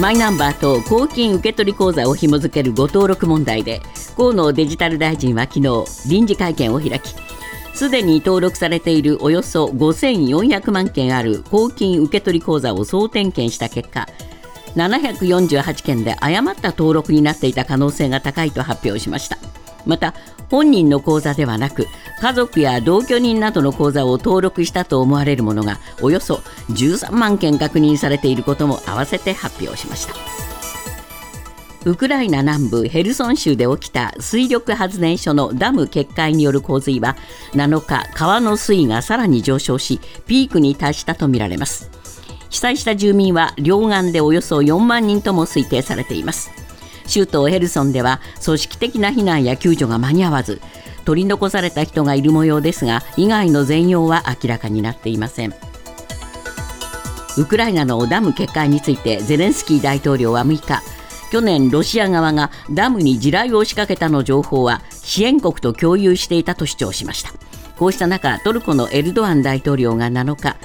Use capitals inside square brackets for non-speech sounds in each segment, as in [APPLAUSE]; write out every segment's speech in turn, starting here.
マイナンバーと公金受取口座を紐付ける誤登録問題で河野デジタル大臣は昨日臨時会見を開きすでに登録されているおよそ5400万件ある公金受取口座を総点検した結果748件で誤った登録になっていた可能性が高いと発表しました。また本人の口座ではなく家族や同居人などの口座を登録したと思われるものがおよそ13万件確認されていることも併せて発表しました。ウクライナ南部ヘルソン州で起きた水力発電所のダム決壊による洪水は7日川の水位がさらに上昇しピークに達したとみられます。被災した住民は両岸でおよそ4万人とも推定されています。州都ヘルソンでは組織的な避難や救助が間に合わず取り残された人がいる模様ですが以外の全容は明らかになっていません。ウクライナのダム決壊についてゼレンスキー大統領は6日去年ロシア側がダムに地雷を仕掛けたの情報は支援国と共有していたと主張しました。こうした中トルコのエルドアン大統領が7日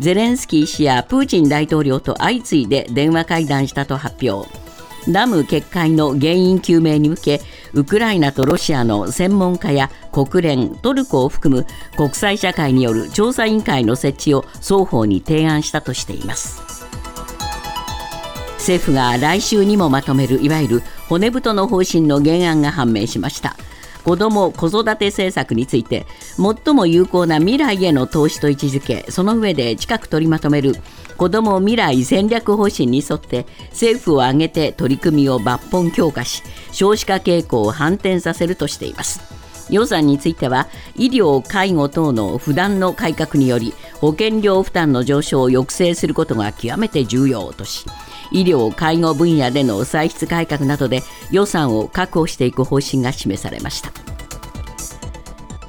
ゼレンスキー氏やプーチン大統領と相次いで電話会談したと発表。ダム決壊の原因究明に向けウクライナとロシアの専門家や国連トルコを含む国際社会による調査委員会の設置を双方に提案したとしています。政府が来週にもまとめるいわゆる骨太の方針の原案が判明しました。子ども・子育て政策について最も有効な未来への投資と位置づけその上で近く取りまとめる子ども未来戦略方針に沿って政府を挙げて取り組みを抜本強化し少子化傾向を反転させるとしています。予算については医療・介護等の不断の改革により保険料負担の上昇を抑制することが極めて重要とし医療・介護分野での歳出改革などで予算を確保していく方針が示されました。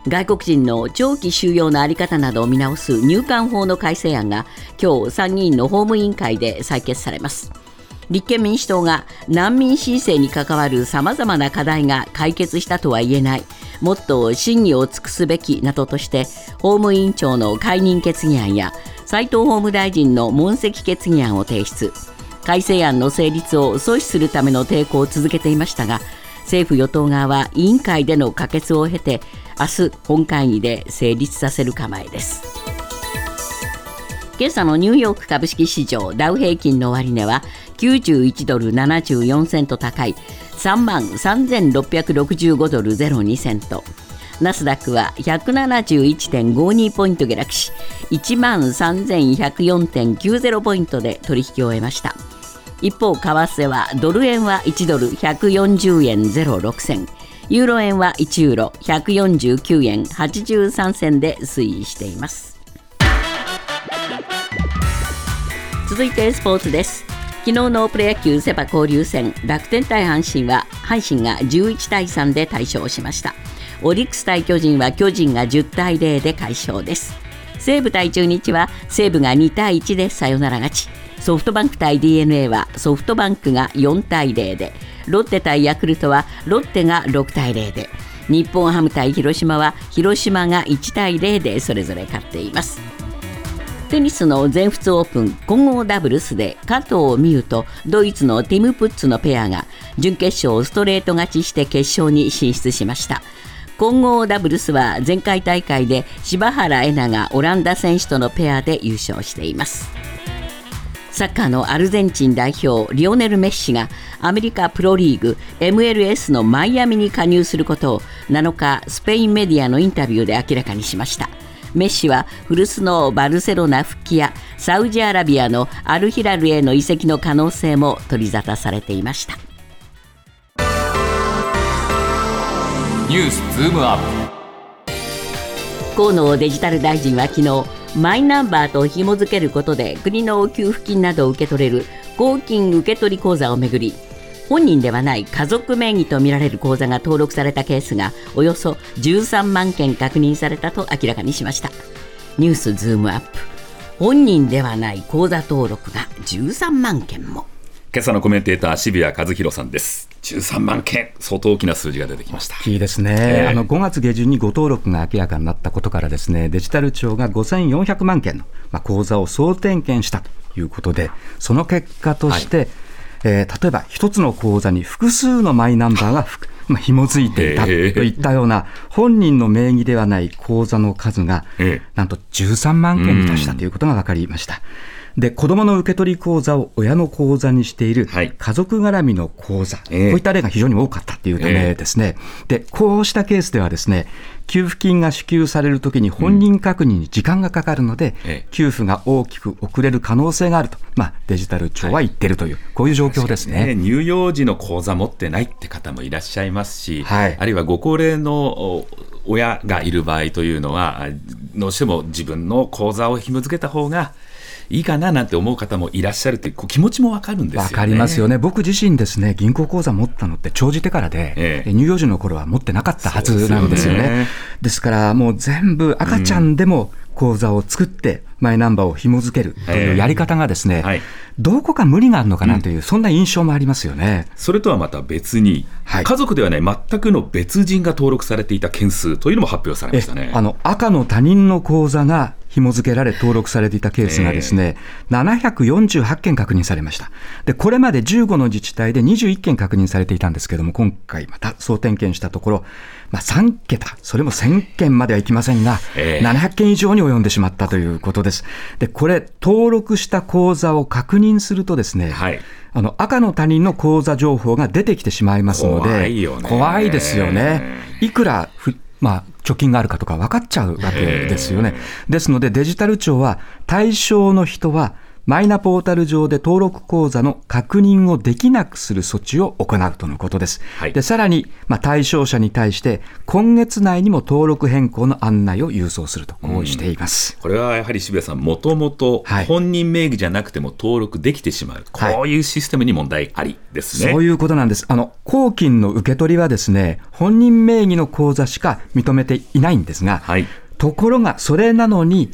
外国人の長期収容の在り方などを見直す入管法の改正案が今日参議院の法務委員会で採決されます。立憲民主党が難民申請に関わるさまざまな課題が解決したとは言えない。もっと審議を尽くすべきなどとして法務委員長の解任決議案や斉藤法務大臣の問責決議案を提出。改正案の成立を阻止するための抵抗を続けていましたが政府・与党側は委員会での可決を経て明日本会議で成立させる構えです。今朝のニューヨーク株式市場ダウ平均の終値は91ドル74セント高い3万3665ドル02セントナスダックは171.52ポイント下落し1万3104.90ポイントで取引を終えました一方為替はドル円は1ドル140円06銭ユーロ円は1ユーロ149円83銭で推移しています続いてスポーツです。昨日のプロ野球セパ交流戦楽天対阪神は阪神が11対3で大勝しました。オリックス対巨人は巨人が10対0で快勝です。西武対中日は西武が2対1でサヨナラ勝ち。ソフトバンク対 d n a はソフトバンクが4対0で。ロッテ対ヤクルトはロッテが6対0で。日本ハム対広島は広島が1対0でそれぞれ勝っています。テニスの全仏オープン混合ダブルスで加藤美優とドイツのティム・プッツのペアが準決勝ストレート勝ちして決勝に進出しました。混合ダブルスは前回大会で柴原恵那がオランダ選手とのペアで優勝しています。サッカーのアルゼンチン代表リオネル・メッシがアメリカプロリーグ MLS のマイアミに加入することを7日スペインメディアのインタビューで明らかにしました。メッシは古巣のバルセロナ復帰やサウジアラビアのアルヒラルへの移籍の可能性も取り沙汰されていました。ニュースズームアップ。河野デジタル大臣は昨日マイナンバーと紐付けることで国の給付金などを受け取れる公金受取口座をめぐり本人ではない家族名義とみられる口座が登録されたケースがおよそ13万件確認されたと明らかにしました。ニュースズームアップ。本人ではない口座登録が13万件も。今朝のコメンテーター渋谷和弘さんです。13万件。相当大きな数字が出てきました。いいですね、えー、あの5月下旬に誤登録が明らかになったことからですねデジタル庁が5400万件の、まあ、口座を総点検したということでその結果として、はいえー、例えば一つの口座に複数のマイナンバーが [LAUGHS] まあ、紐づいていたといったような、本人の名義ではない口座の数が、なんと13万件に達したということが分かりました。で子どもの受け取り口座を親の口座にしている家族絡みの口座、はい、こういった例が非常に多かったというためですね、えー、でこうしたケースではですね給付金が支給されるときに本人確認に時間がかかるので、うん、給付が大きく遅れる可能性があると、まあ、デジタル庁は言ってるという、はい、こういう状況ですね、ね、乳幼児の口座持ってないって方もいらっしゃいますし、はい、あるいはご高齢の親がいる場合というのは、どうしても自分の口座を紐付けた方がいいかななんて思う方もいらっしゃるという気持ちもわかるんですよね。かりますよね。僕自身ですね、銀行口座持ったのって長じてからで、ええ、乳幼児の頃は持ってなかったはずなんですよね。ですよねですからもう全部赤ちゃんでも口座を作って、マイナンバーを紐付けるというやり方がですね、えーはい、どこか無理があるのかなという、うん、そんな印象もありますよね。それとはまた別に、はい、家族ではない全くの別人が登録されていた件数というのも発表されましたね。あの赤の他人の口座が紐付けられ登録されていたケースがですね、えー、748件確認されました。で、これまで15の自治体で21件確認されていたんですけれども、今回また総点検したところ、まあ、3桁、それも1000件まではいきませんが、えー、700件以上に及んでしまったということです。で、これ、登録した口座を確認するとですね、はいあの赤の他人の口座情報が出てきてしまいますので、怖いですよね。いくらまあ、貯金があるかとか分かっちゃうわけですよね。ですので、デジタル庁は対象の人はマイナポータル上で登録口座の確認をできなくする措置を行うとのことです。はい、でさらに、まあ、対象者に対して、今月内にも登録変更の案内を郵送すると、こうしています、これはやはり渋谷さん、もともと本人名義じゃなくても登録できてしまう、はい、こういうシステムに問題ありですね、そういうことなんです。あの公金の受け取りはですね、本人名義の口座しか認めていないんですが、はい、ところが、それなのに、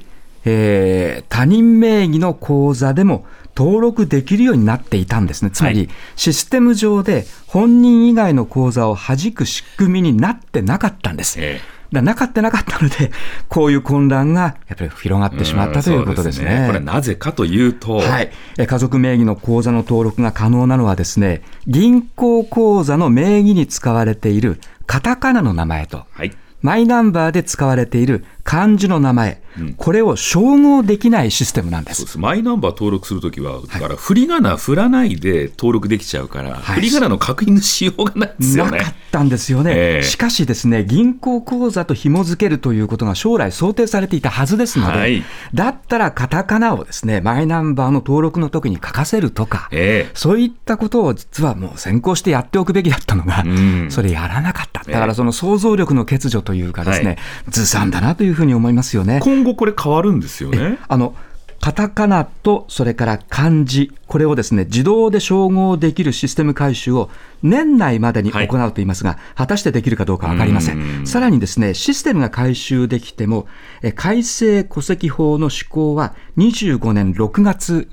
えー、他人名義の口座でも登録できるようになっていたんですね。つまり、システム上で本人以外の口座を弾く仕組みになってなかったんです。えだなかったなかったので、[LAUGHS] こういう混乱がやっぱり広がってしまったということですね。すねこれなぜかというと、はい、家族名義の口座の登録が可能なのはですね、銀行口座の名義に使われているカタカナの名前と、はい、マイナンバーで使われている漢字の名前、うん、これを照合できないシステムなんです。マイナンバー登録するときは、だから振り仮名振らないで登録できちゃうから、はい、振り仮名の確認のしようがないですよね。なかったんですよね、えー、しかしですね、銀行口座と紐付けるということが将来想定されていたはずですので、はい、だったらカタカナをですね、マイナンバーの登録の時に書かせるとか、えー、そういったことを実はもう先行してやっておくべきだったのが、うん、それやらなかった。だからその想像力の欠如というかですね、はい、ずさんだなというふうに思いますよね。今後これ変わるんですよね。あのカタカナとそれから漢字、これをですね自動で照合できるシステム改修を年内までに行うと言いますが、はい、果たしてできるかどうか分かりません。さらにですねシステムが改修できても、改正戸籍法の施行は25年6月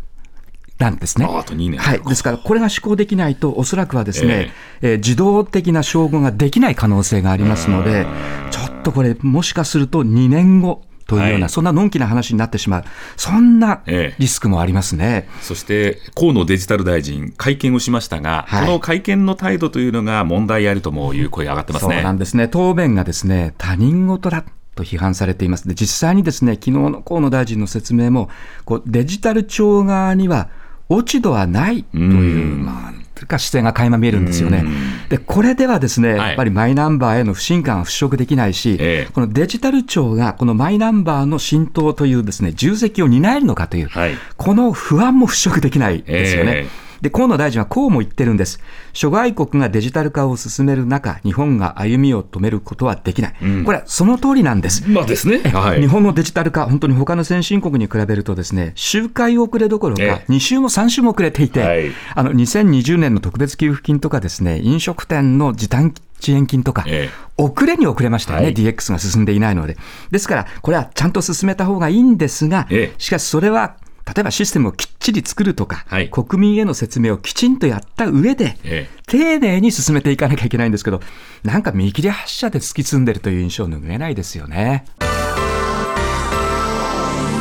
なんですね。あと2年はい。ですから、これが施行できないと、おそらくはですね、えー、えー、自動的な照合ができない可能性がありますので、ちょっとこれ、もしかすると2年後、というような、はい、そんなのんきな話になってしまう、そんなリスクもありますね、ええ、そして河野デジタル大臣、会見をしましたが、はい、この会見の態度というのが問題あるともいう声が上がってますね。そうなんですね、答弁がですね他人事だと批判されています。で実際にですね昨日の河野大臣の説明も、こうデジタル庁側には落ち度はないという、まあ、というか姿勢が垣間見えるんですよね。で、これではですね、やっぱりマイナンバーへの不信感は払拭できないし、このデジタル庁がこのマイナンバーの浸透というですね、重責を担えるのかという、この不安も払拭できないですよね。で、河野大臣はこうも言ってるんです。諸外国がデジタル化を進める中、日本が歩みを止めることはできない。うん、これはその通りなんです。まあですね、はい。日本のデジタル化、本当に他の先進国に比べるとですね、周回遅れどころか、2週も3週も遅れていて、はい、あの、2020年の特別給付金とかですね、飲食店の時短遅延金とか、ええ、遅れに遅れましたよね、はい、DX が進んでいないので。ですから、これはちゃんと進めた方がいいんですが、え、しかしそれは例えばシステムをきっちり作るとか、はい、国民への説明をきちんとやった上で、ええ、丁寧に進めていかなきゃいけないんですけど、なんか見切り発車で突き進んでるという印象を拭えないですよね。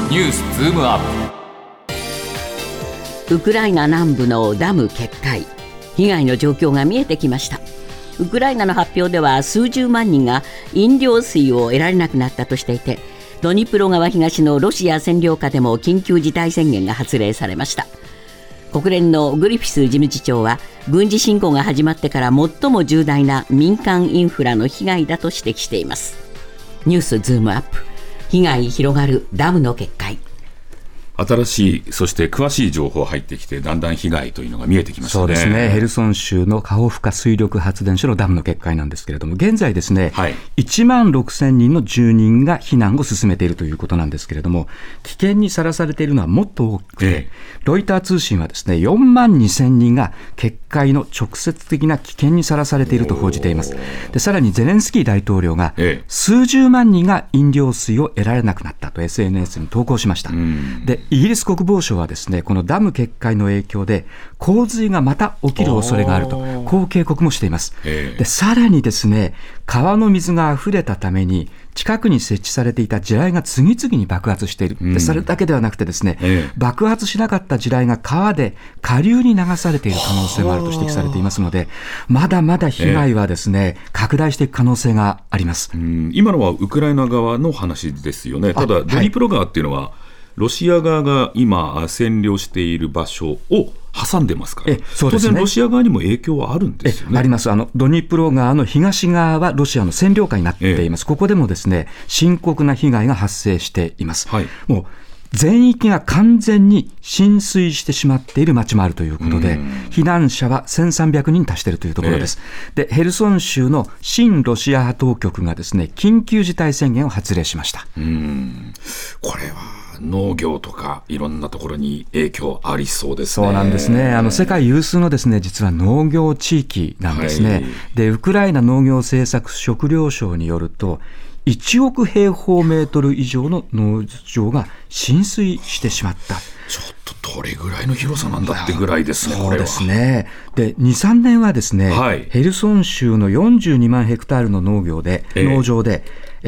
ニュースズームアップ。ウクライナ南部のダム決壊。被害の状況が見えてきました。ウクライナの発表では数十万人が飲料水を得られなくなったとしていてドニプロ川東のロシア占領下でも緊急事態宣言が発令されました。国連のグリフィス事務次長は軍事侵攻が始まってから最も重大な民間インフラの被害だと指摘しています。ニュースズームアップ。被害広がるダムの決壊。新しい、そして詳しい情報入ってきて、だんだん被害というのが見えてきました、ね、そうですね、ヘルソン州のカホフカ水力発電所のダムの決壊なんですけれども、現在ですね、はい、1万6000人の住人が避難を進めているということなんですけれども、危険にさらされているのはもっと多くて、ええ、ロイター通信はですね、4万2000人が決壊の直接的な危険にさらされていると報じています。でさらにゼレンスキー大統領が、数十万人が飲料水を得られなくなったと SNS に投稿しました。でイギリス国防省はですねこのダム決壊の影響で洪水がまた起きる恐れがあるとこう警告もしています。でさらにですね川の水が溢れたために近くに設置されていた地雷が次々に爆発している、でそれだけではなくてですね、ええ、爆発しなかった地雷が川で下流に流されている可能性もあると指摘されていますのでまだまだ被害はですね、え、拡大していく可能性があります。今のはウクライナ側の話ですよね。ただドニプロ川っていうのは、はいロシア側が今、占領している場所を挟んでますから、当然、ロシア側にも影響はあるんですよね。あります。あの、ドニプロ川の東側はロシアの占領下になっています、ここでもですね深刻な被害が発生しています。はい、もう全域が完全に浸水してしまっている町もあるということで、避難者は1300人達しているというところです。えー、で、ヘルソン州の親ロシア派当局がですね、緊急事態宣言を発令しました。これは農業とかいろんなところに影響ありそうですね。そうなんですね。あの世界有数のですね実は農業地域なんですね。はい、でウクライナ農業政策食糧省によると。1億平方メートル以上の農場が浸水してしまった。ちょっとどれぐらいの広さなんだってぐらいですね、そうですね。で、2、3年はですね、はい、ヘルソン州の42万ヘクタールの農業で、えー、農場で、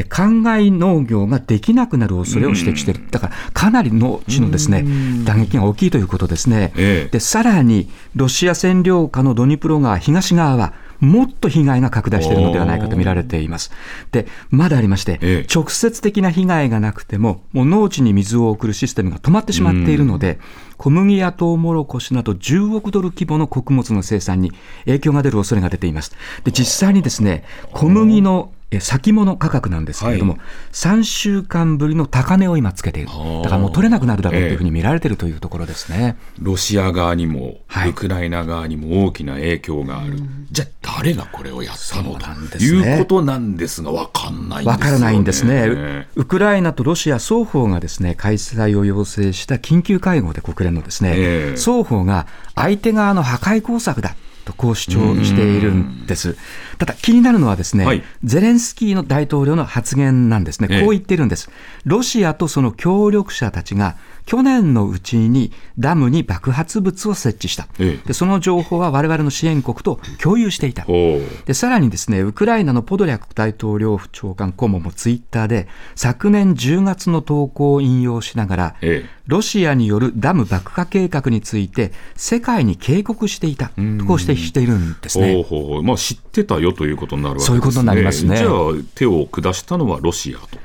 灌漑農業ができなくなる恐れを指摘している、だからかなり農地のですね打撃が大きいということですね、でさらにロシア占領下のドニプロ川東側は、もっと被害が拡大しているのではないかと見られています。で、まだありまして、直接的な被害がなくても、もう農地に水を送るシステムが止まってしまっているので、小麦やトウモロコシなど10億ドル規模の穀物の生産に影響が出る恐れが出ています。で、実際にですね、小麦の先物価格なんですけれども、はい、3週間ぶりの高値を今つけている、だからもう取れなくなるだろうというふうに見られているというところですね、えー、ロシア側にも、ウクライナ側にも大きな影響がある、はい、じゃあ、誰がこれをやったの、ということなんですが、分かんないんですよ、ね、分からないんですね、ウクライナとロシア双方がですね開催を要請した緊急会合で国連のですね、えー、双方が相手側の破壊工作だ。とこう主張しているんです。ただ気になるのはですね、はい、ゼレンスキーの大統領の発言なんですね。こう言ってるんです。ロシアとその協力者たちが去年のうちにダムに爆発物を設置した、でその情報は我々の支援国と共有していた、でさらにですねウクライナのポドリャク大統領府長官顧問もツイッターで昨年10月の投稿を引用しながら、ロシアによるダム爆破計画について世界に警告していたとこう指摘しているんですね。ほうほうまあ、知ってたよということになるわけですね。そういうことになりますね。じゃあ手を下したのはロシアと。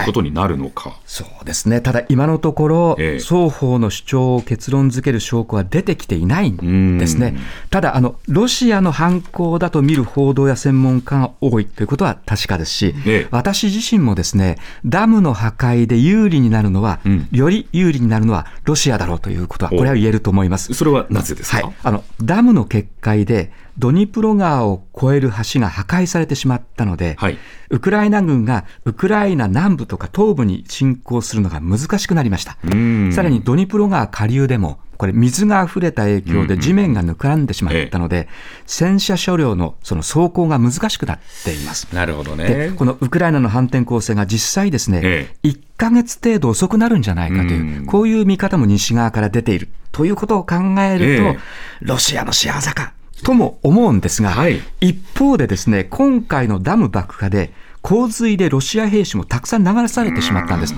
い。うことになるのか、はい、そうですね、ただ今のところ、ええ、双方の主張を結論付ける証拠は出てきていないんですね、ただあの、ロシアの犯行だと見る報道や専門家が多いということは確かですし、え、私自身もですねダムの破壊で有利になるのは、うん、より有利になるのはロシアだろうということは、これは言えると思います。それはなぜですか、はい、あのダムの決壊でドニプロ川を越える橋が破壊されてしまったので、はい、ウクライナ軍がウクライナ南部とか東部に侵攻するのが難しくなりました。さらにドニプロ川下流でも、これ水が溢れた影響で地面がぬかんでしまったので、戦車車両のその走行が難しくなっています。なるほどね。で、このウクライナの反転攻勢が実際ですね、1ヶ月程度遅くなるんじゃないかという、こういう見方も西側から出ているということを考えると、ロシアの仕業かとも思うんですが、はい、一方でですね、今回のダム爆破で、洪水でロシア兵士もたくさん流されてしまったんです。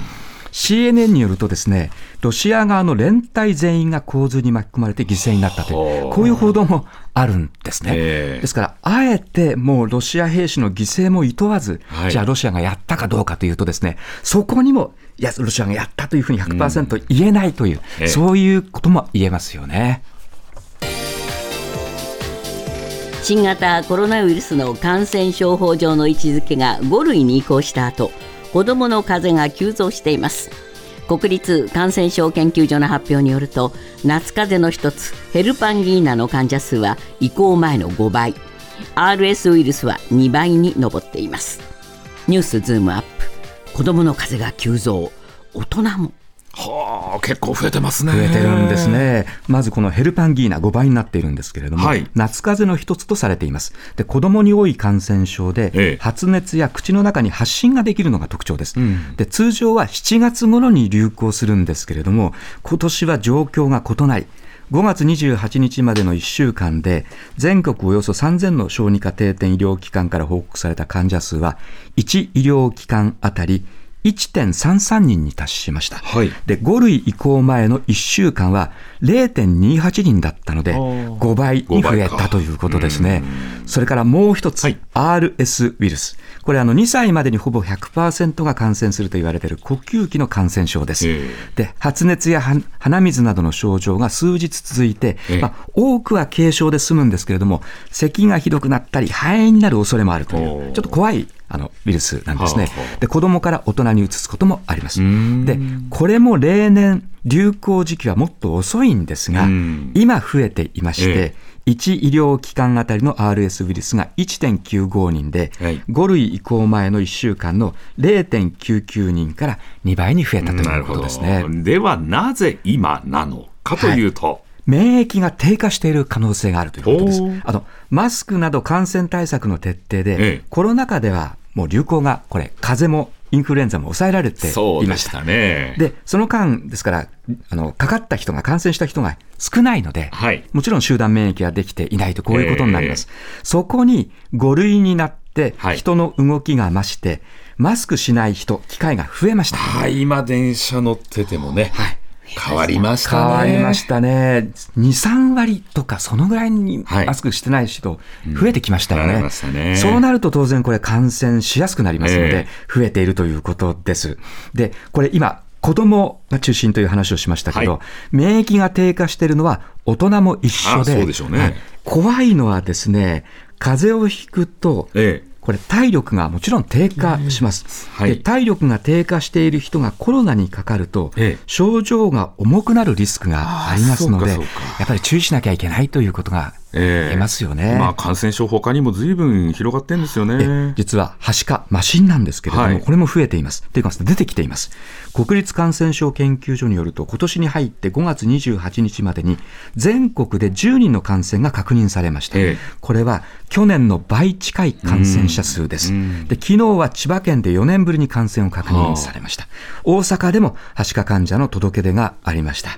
CNN によるとですね、ロシア側の連隊全員が洪水に巻き込まれて犠牲になったという、こういう報道もあるんですね。ですから、あえてもうロシア兵士の犠牲も厭わず、はい、じゃあロシアがやったかどうかというとですね、そこにも、いや、ロシアがやったというふうに100%言えないという、うん、そういうことも言えますよね。新型コロナウイルスの感染症法上の位置づけが5類に移行した後子どもの風邪が急増しています。国立感染症研究所の発表によると夏風邪の一つヘルパンギーナの患者数は移行前の5倍。RS ウイルスは2倍に上っています。ニュースズームアップ。子どもの風邪が急増。大人もはあ、結構増えてますね。増えてるんですね。まずこのヘルパンギーナ5倍になっているんですけれども、はい、夏風邪の一つとされています。で、子供に多い感染症で、ええ、発熱や口の中に発疹ができるのが特徴です。うん、で、通常は7月頃に流行するんですけれども、今年は状況が異なり、5月28日までの1週間で、全国およそ3000の小児科定点医療機関から報告された患者数は、1医療機関あたり1.33人に達しました、はい、で5類移行前の1週間は0.28人だったので5倍に増えたということですね。それからもう一つ、はい、RS ウイルス。これあの2歳までにほぼ100%が感染すると言われている呼吸器の感染症です。で発熱や鼻水などの症状が数日続いて、まあ、多くは軽症で済むんですけれども咳がひどくなったり肺炎になる恐れもあるというちょっと怖いあのウイルスなんですね。で子供から大人に移すこともあります。でこれも例年流行時期はもっと遅いんですが、今増えていまして、1医療機関あたりの RS ウイルスが1.95人で、はい、5類移行前の1週間の0.99人から2倍に増えたということですね。ではなぜ今なのかというと、はい。免疫が低下している可能性があるということです。あのマスクなど感染対策の徹底で、ええ、コロナ禍ではもう流行が、これ、風邪もインフルエンザも抑えられていました。ね、で、その間、ですから、あの、かかった人が、感染した人が少ないので、はい、もちろん集団免疫ができていないと、こういうことになります。そこに5類になって、人の動きが増して、マスクしない人、機会が増えました。はい、今、電車乗っててもね。はい変わりましたね。変わりましたね。2、3割とか、そのぐらいにマスクしてない人、増えてきましたよね。うんねそうなると当然これ感染しやすくなりますので、増えているということです。で、これ今、子供が中心という話をしましたけど、はい、免疫が低下しているのは大人も一緒で、怖いのはですね、風邪をひくと、ええこれ体力がもちろん低下します、はい、で体力が低下している人がコロナにかかると、ええ、症状が重くなるリスクがありますのでやっぱり注意しなきゃいけないということがええますよね。まあ、感染症、他にもずいぶん広がってるんですよね。実は、はしか、マシンなんですけれども、はい、これも増えています。というか、出てきています。国立感染症研究所によると、今年に入って5月28日までに、全国で10人の感染が確認されました。えこれは、去年の倍近い感染者数です。で昨日は千葉県で4年ぶりに感染を確認されました。大阪でも、はしか患者の届け出がありました。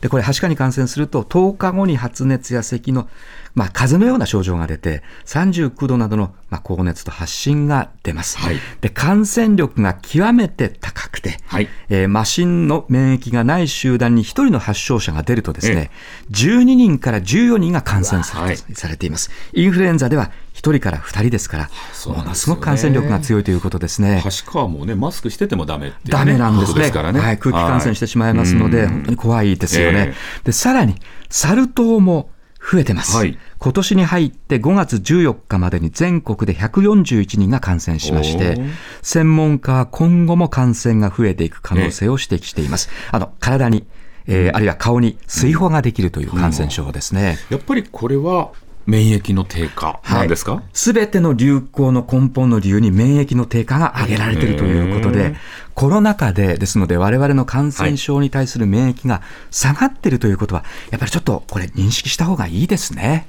で、これ、はしかに感染すると、10日後に発熱や咳のまあ、風邪のような症状が出て、39度などの、まあ、高熱と発疹が出ます。はい、で感染力が極めて高くて、はいえー、マシンの免疫がない集団に1人の発症者が出るとですね、12人から14人が感染され,、されています。インフルエンザでは1人から2人ですから、ものすごく感染力が強いということですね。橋川もね、マスクしててもダメっていう、ね、ダメなんですね。すからねはい、空気感染してしまいますので、本当に怖いですよね。で、さらに、サル痘も増えてます。はい今年に入って5月14日までに全国で141人が感染しまして、専門家は今後も感染が増えていく可能性を指摘しています。あの、体に、えー、あるいは顔に水泡ができるという感染症ですね。やっぱりこれは免疫の低下なんですか？すべ、はい、ての流行の根本の理由に免疫の低下が挙げられているということで、コロナ禍で、ですので我々の感染症に対する免疫が下がっているということは、やっぱりちょっとこれ認識した方がいいですね。